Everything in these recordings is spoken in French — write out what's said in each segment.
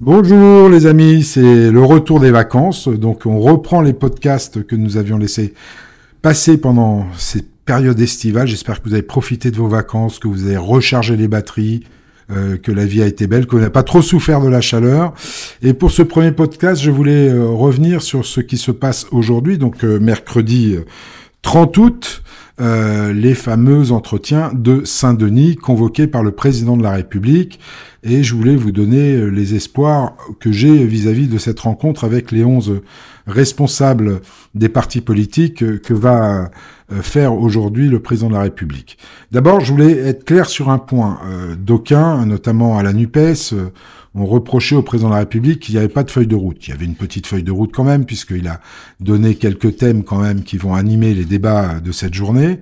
Bonjour les amis, c'est le retour des vacances. Donc on reprend les podcasts que nous avions laissés passer pendant ces périodes estivales. J'espère que vous avez profité de vos vacances, que vous avez rechargé les batteries, euh, que la vie a été belle, qu'on n'a pas trop souffert de la chaleur. Et pour ce premier podcast, je voulais euh, revenir sur ce qui se passe aujourd'hui, donc euh, mercredi 30 août. Euh, les fameux entretiens de Saint-Denis convoqués par le président de la République. Et je voulais vous donner euh, les espoirs que j'ai vis-à-vis de cette rencontre avec les 11 responsables des partis politiques euh, que va faire aujourd'hui le président de la République. D'abord, je voulais être clair sur un point. D'aucuns, notamment à la NUPES, ont reproché au président de la République qu'il n'y avait pas de feuille de route. Il y avait une petite feuille de route quand même, puisqu'il a donné quelques thèmes quand même qui vont animer les débats de cette journée.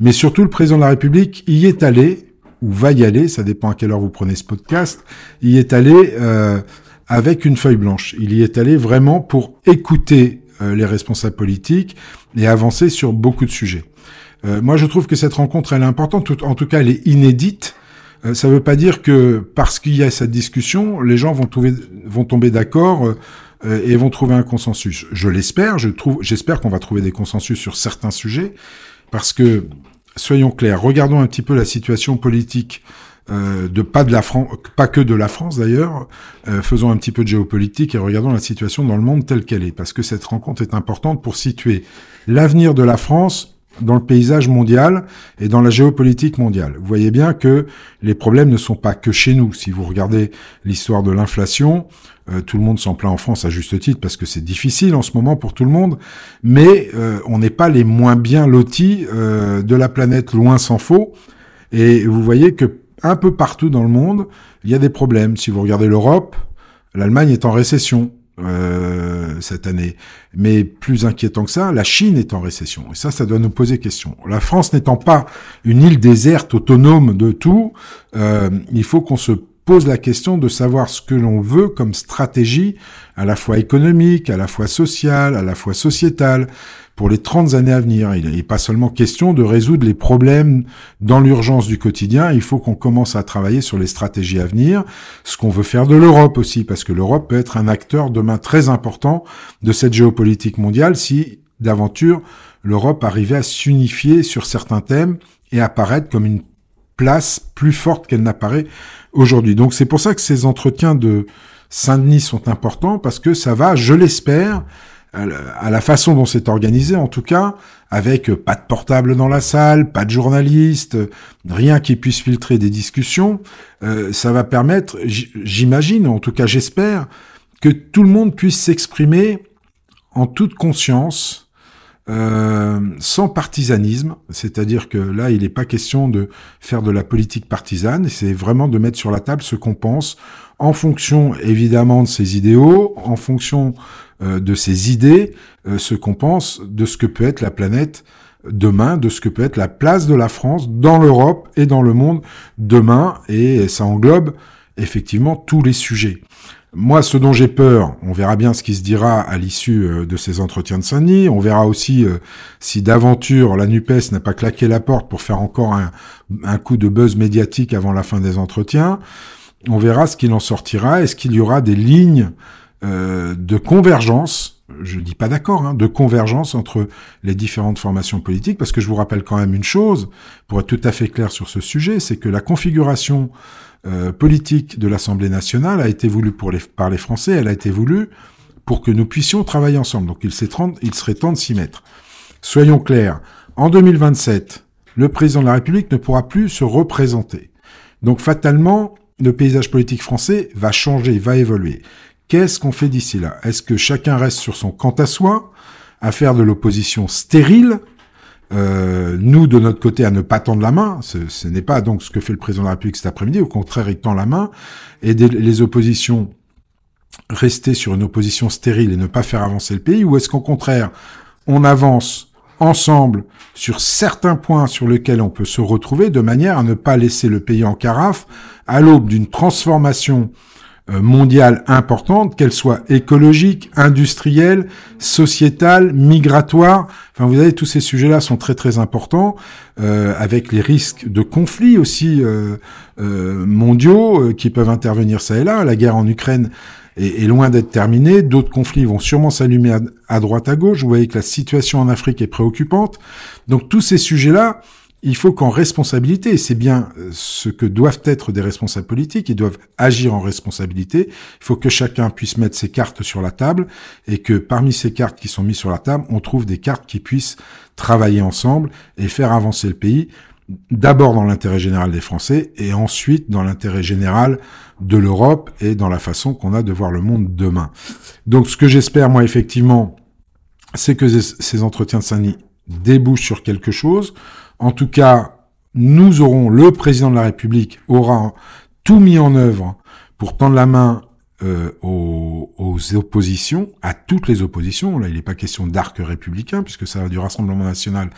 Mais surtout, le président de la République y est allé, ou va y aller, ça dépend à quelle heure vous prenez ce podcast, y est allé euh, avec une feuille blanche. Il y est allé vraiment pour écouter euh, les responsables politiques et avancer sur beaucoup de sujets. Euh, moi, je trouve que cette rencontre, elle est importante, en tout cas, elle est inédite, euh, ça ne veut pas dire que parce qu'il y a cette discussion, les gens vont, trouver, vont tomber d'accord euh, et vont trouver un consensus. Je l'espère, je trouve, j'espère qu'on va trouver des consensus sur certains sujets, parce que soyons clairs, regardons un petit peu la situation politique euh, de pas de la France, pas que de la France d'ailleurs. faisons un petit peu de géopolitique et regardons la situation dans le monde telle qu'elle est, parce que cette rencontre est importante pour situer l'avenir de la France dans le paysage mondial et dans la géopolitique mondiale. Vous voyez bien que les problèmes ne sont pas que chez nous. Si vous regardez l'histoire de l'inflation, euh, tout le monde s'en plaint en France à juste titre parce que c'est difficile en ce moment pour tout le monde, mais euh, on n'est pas les moins bien lotis euh, de la planète, loin s'en faut. Et vous voyez que un peu partout dans le monde, il y a des problèmes. Si vous regardez l'Europe, l'Allemagne est en récession. Euh, cette année. Mais plus inquiétant que ça, la Chine est en récession. Et ça, ça doit nous poser question. La France n'étant pas une île déserte autonome de tout, euh, il faut qu'on se pose la question de savoir ce que l'on veut comme stratégie, à la fois économique, à la fois sociale, à la fois sociétale, pour les 30 années à venir. Il n'est pas seulement question de résoudre les problèmes dans l'urgence du quotidien, il faut qu'on commence à travailler sur les stratégies à venir, ce qu'on veut faire de l'Europe aussi, parce que l'Europe peut être un acteur demain très important de cette géopolitique mondiale si, d'aventure, l'Europe arrivait à s'unifier sur certains thèmes et apparaître comme une place plus forte qu'elle n'apparaît aujourd'hui. Donc c'est pour ça que ces entretiens de Saint-Denis sont importants, parce que ça va, je l'espère, à la façon dont c'est organisé en tout cas, avec pas de portable dans la salle, pas de journalistes, rien qui puisse filtrer des discussions, euh, ça va permettre, j'imagine, en tout cas j'espère, que tout le monde puisse s'exprimer en toute conscience, euh, sans partisanisme, c'est-à-dire que là, il n'est pas question de faire de la politique partisane, c'est vraiment de mettre sur la table ce qu'on pense en fonction évidemment de ses idéaux, en fonction euh, de ses idées, euh, ce qu'on pense de ce que peut être la planète demain, de ce que peut être la place de la France dans l'Europe et dans le monde demain, et ça englobe effectivement tous les sujets. Moi, ce dont j'ai peur, on verra bien ce qui se dira à l'issue euh, de ces entretiens de Saint-Denis. On verra aussi euh, si d'aventure la NUPES n'a pas claqué la porte pour faire encore un, coup de buzz médiatique avant la fin des entretiens. On verra ce qu'il en sortira. Est-ce qu'il y aura des lignes euh, de convergence je dis pas d'accord, hein, de convergence entre les différentes formations politiques, parce que je vous rappelle quand même une chose, pour être tout à fait clair sur ce sujet, c'est que la configuration euh, politique de l'Assemblée nationale a été voulue pour les, par les Français, elle a été voulue pour que nous puissions travailler ensemble. Donc il, il serait temps de s'y mettre. Soyons clairs, en 2027, le président de la République ne pourra plus se représenter. Donc fatalement, le paysage politique français va changer, va évoluer. Qu'est-ce qu'on fait d'ici là? Est-ce que chacun reste sur son quant à soi, à faire de l'opposition stérile? Euh, nous, de notre côté, à ne pas tendre la main. Ce, n'est pas donc ce que fait le président de la République cet après-midi. Au contraire, il tend la main. Et les oppositions rester sur une opposition stérile et ne pas faire avancer le pays Ou est-ce qu'au contraire, on avance ensemble sur certains points sur lesquels on peut se retrouver de manière à ne pas laisser le pays en carafe à l'aube d'une transformation mondiale importante, qu'elle soit écologique, industrielle, sociétale, migratoire. Enfin, vous savez, tous ces sujets-là sont très très importants, euh, avec les risques de conflits aussi euh, mondiaux qui peuvent intervenir ça et là. La guerre en Ukraine est, loin d'être terminée. D'autres conflits vont sûrement s'allumer à, droite à gauche. Vous voyez que la situation en Afrique est préoccupante. Donc tous ces sujets-là, il faut qu'en responsabilité, et c'est bien euh, ce que doivent être des responsables politiques, ils doivent agir en responsabilité, il faut que chacun puisse mettre ses cartes sur la table, et que parmi ces cartes qui sont mises sur la table, on trouve des cartes qui puissent travailler ensemble et faire avancer le pays, d'abord dans l'intérêt général des Français, et ensuite dans l'intérêt général de l'Europe et dans la façon qu'on a de voir le monde demain. Donc ce que j'espère, moi, effectivement, c'est que ces entretiens de Saint-Denis débouchent sur quelque chose. En tout cas, nous aurons, le président de la République aura tout mis en œuvre pour tendre la main euh, aux, oppositions, à toutes les oppositions. Là, il n'est pas question d'arc républicain, puisque ça va du Rassemblement national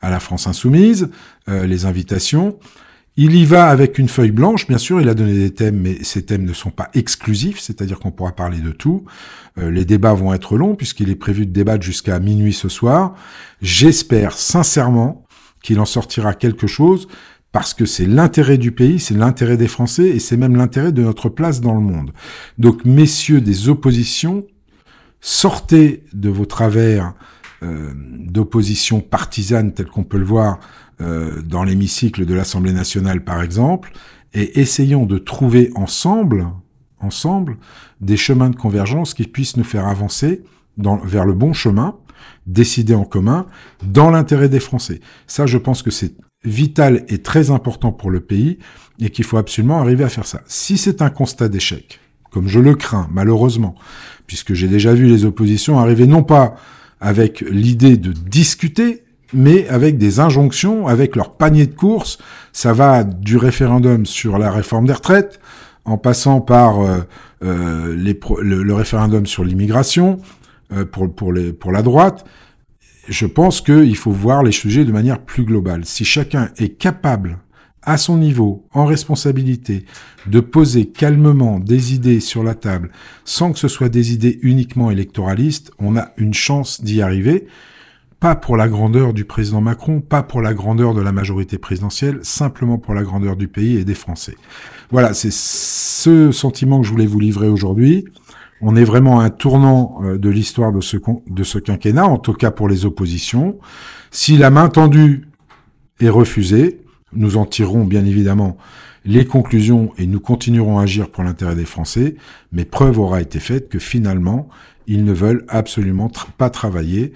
à la France insoumise, euh, les invitations. Il y va avec une feuille blanche, bien sûr, il a donné des thèmes, mais ces thèmes ne sont pas exclusifs, c'est-à-dire qu'on pourra parler de tout. Euh, les débats vont être longs, puisqu'il est prévu de débattre jusqu'à minuit ce soir. J'espère sincèrement qu'il en sortira quelque chose, parce que c'est l'intérêt du pays, c'est l'intérêt des Français, et c'est même l'intérêt de notre place dans le monde. Donc, messieurs des oppositions, sortez de vos travers euh, d'opposition partisane, tel qu'on peut le voir euh, dans l'hémicycle de l'Assemblée nationale, par exemple, et essayons de trouver ensemble, ensemble, des chemins de convergence qui puissent nous faire avancer vers le bon chemin, décider en commun dans l'intérêt des Français. Ça, je pense que c'est vital et très important pour le pays et qu'il faut absolument arriver à faire ça. Si c'est un constat d'échec, comme je le crains malheureusement, puisque j'ai déjà vu les oppositions arriver non pas avec l'idée de discuter, mais avec des injonctions, avec leur panier de course. Ça va du référendum sur la réforme des retraites, en passant par euh, euh, le, référendum sur l'immigration, pour, pour, les, pour la droite, je pense qu'il faut voir les sujets de manière plus globale. Si chacun est capable, à son niveau, en responsabilité, de poser calmement des idées sur la table, sans que ce soit des idées uniquement électoralistes, on a une chance d'y arriver. Pas pour la grandeur du président Macron, pas pour la grandeur de la majorité présidentielle, simplement pour la grandeur du pays et des Français. Voilà, c'est ce sentiment que je voulais vous livrer aujourd'hui. On est vraiment à un tournant euh, de l'histoire de ce, quinquennat, en tout cas pour les oppositions. Si la main tendue est refusée, nous en tirerons bien évidemment les conclusions et nous continuerons à agir pour l'intérêt des Français, mais preuve aura été faite que finalement, ils ne veulent absolument pas travailler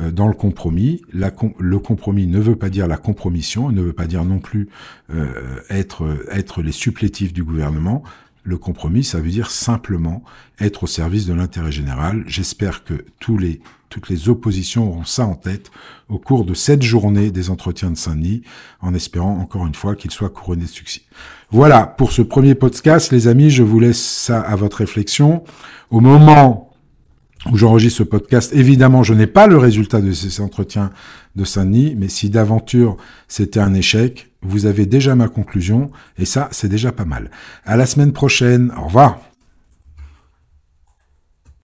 euh, dans le compromis. le compromis ne veut pas dire la compromission, ne veut pas dire non plus euh, être, être les supplétifs du gouvernement. Le compromis, ça veut dire simplement être au service de l'intérêt général. J'espère que tous les, toutes les oppositions auront ça en tête au cours de cette journée des entretiens de Saint-Denis, en espérant encore une fois qu'il soit couronné de succès. Voilà, pour ce premier podcast, les amis, je vous laisse ça à votre réflexion. Au moment où j'enregistre ce podcast. Évidemment, je n'ai pas le résultat de ces entretiens de Saint-Denis, mais si d'aventure c'était un échec, vous avez déjà ma conclusion, et ça, c'est déjà pas mal. À la semaine prochaine. Au revoir.